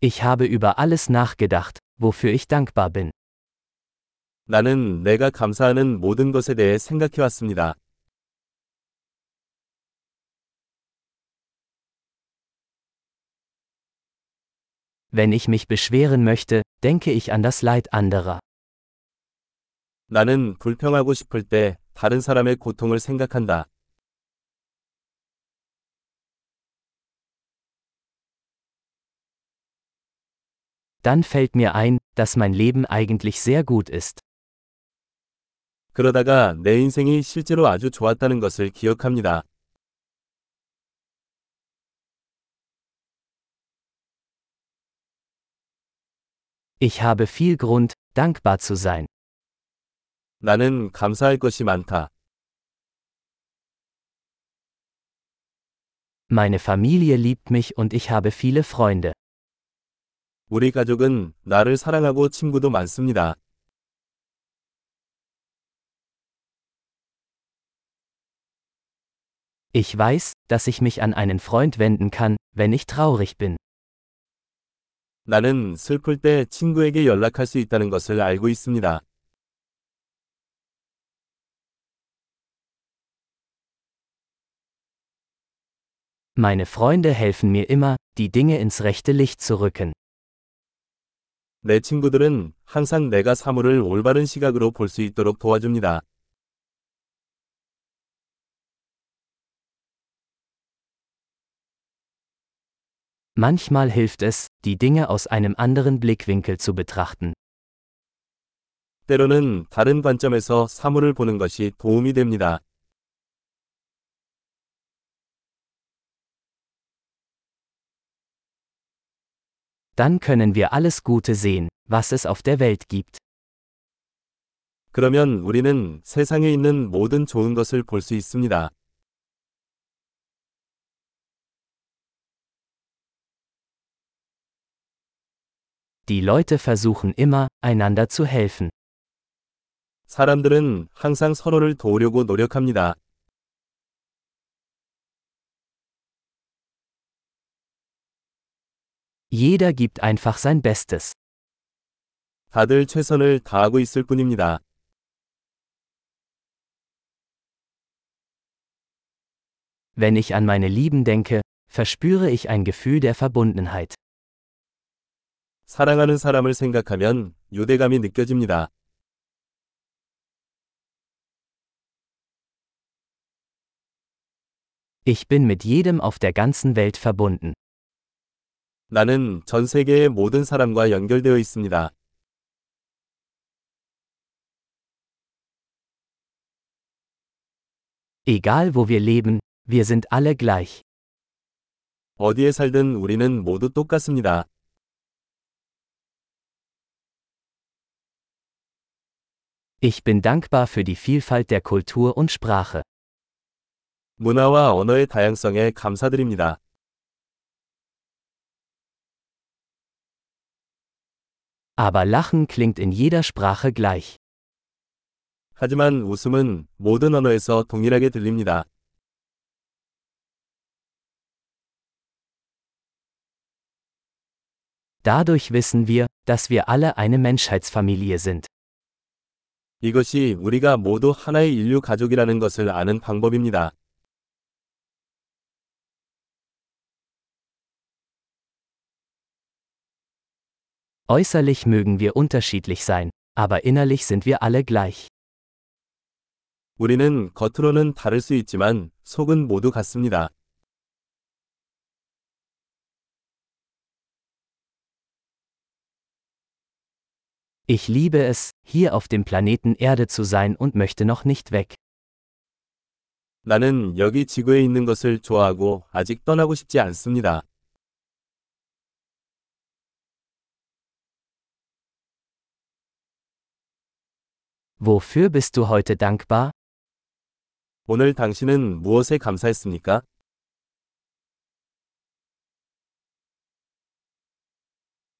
Ich habe über alles nachgedacht, wofür ich dankbar bin. 나는 내가 감사하는 모든 것에 대해 생각해 왔습니다. Wenn ich mich beschweren möchte, denke ich an das Leid anderer. 나는 불평하고 싶을 때 다른 사람의 고통을 생각한다. Dann fällt mir ein, dass mein Leben eigentlich sehr gut ist. 그러다가 내 인생이 실제로 아주 좋았다는 것을 기억합니다. Ich habe viel Grund, dankbar zu sein. 나는 감사할 것이 많다. Meine Familie liebt mich und ich habe viele Freunde. 우리 가족은 나를 사랑하고 친구도 많습니다. Ich weiß, dass ich mich an einen Freund wenden kann, wenn ich traurig bin. 나는 슬플 때 친구에게 연락할 수 있다는 것을 알고 있습니다. Meine Freunde helfen mir immer, die Dinge ins rechte Licht zu rücken. 내 친구들은 항상 내가 사물을 올바른 시각으로 볼 수 있도록 도와줍니다. Manchmal hilft es, die Dinge aus einem anderen Blickwinkel zu betrachten. 때로는 다른 관점에서 사물을 보는 것이 도움이 됩니다. Dann können wir alles Gute sehen, was es auf der Welt gibt. 그러면 우리는 세상에 있는 모든 좋은 것을 볼 수 있습니다. Die Leute versuchen immer, einander zu helfen. 사람들은 항상 서로를 도우려고 노력합니다. Jeder gibt einfach sein Bestes. 다들 최선을 다하고 있을 뿐입니다. Wenn ich an meine Lieben denke, verspüre ich ein Gefühl der Verbundenheit. 사랑하는 사람을 생각하면 유대감이 느껴집니다. Ich bin mit jedem auf der ganzen Welt verbunden. 나는 전 세계의 모든 사람과 연결되어 있습니다. Egal wo wir leben, wir sind alle gleich. 어디에 살든 우리는 모두 똑같습니다. Ich bin dankbar für die Vielfalt der Kultur und Sprache. 문화와 언어의 다양성에 감사드립니다. Aber Lachen klingt in jeder Sprache gleich. 하지만 웃음은 모든 언어에서 동일하게 들립니다. Dadurch wissen wir, dass wir alle eine Menschheitsfamilie sind. 이것이 우리가 모두 하나의 인류 가족이라는 것을 아는 방법입니다. Äußerlich mögen wir unterschiedlich sein, aber innerlich sind wir alle gleich. 우리는 겉으로는 다를 수 있지만 속은 모두 같습니다. Ich liebe es, hier auf dem Planeten Erde zu sein und möchte noch nicht weg. 나는 여기 지구에 있는 것을 좋아하고 아직 떠나고 싶지 않습니다. Wofür bist du heute dankbar? 오늘 당신은 무엇에 감사했습니까?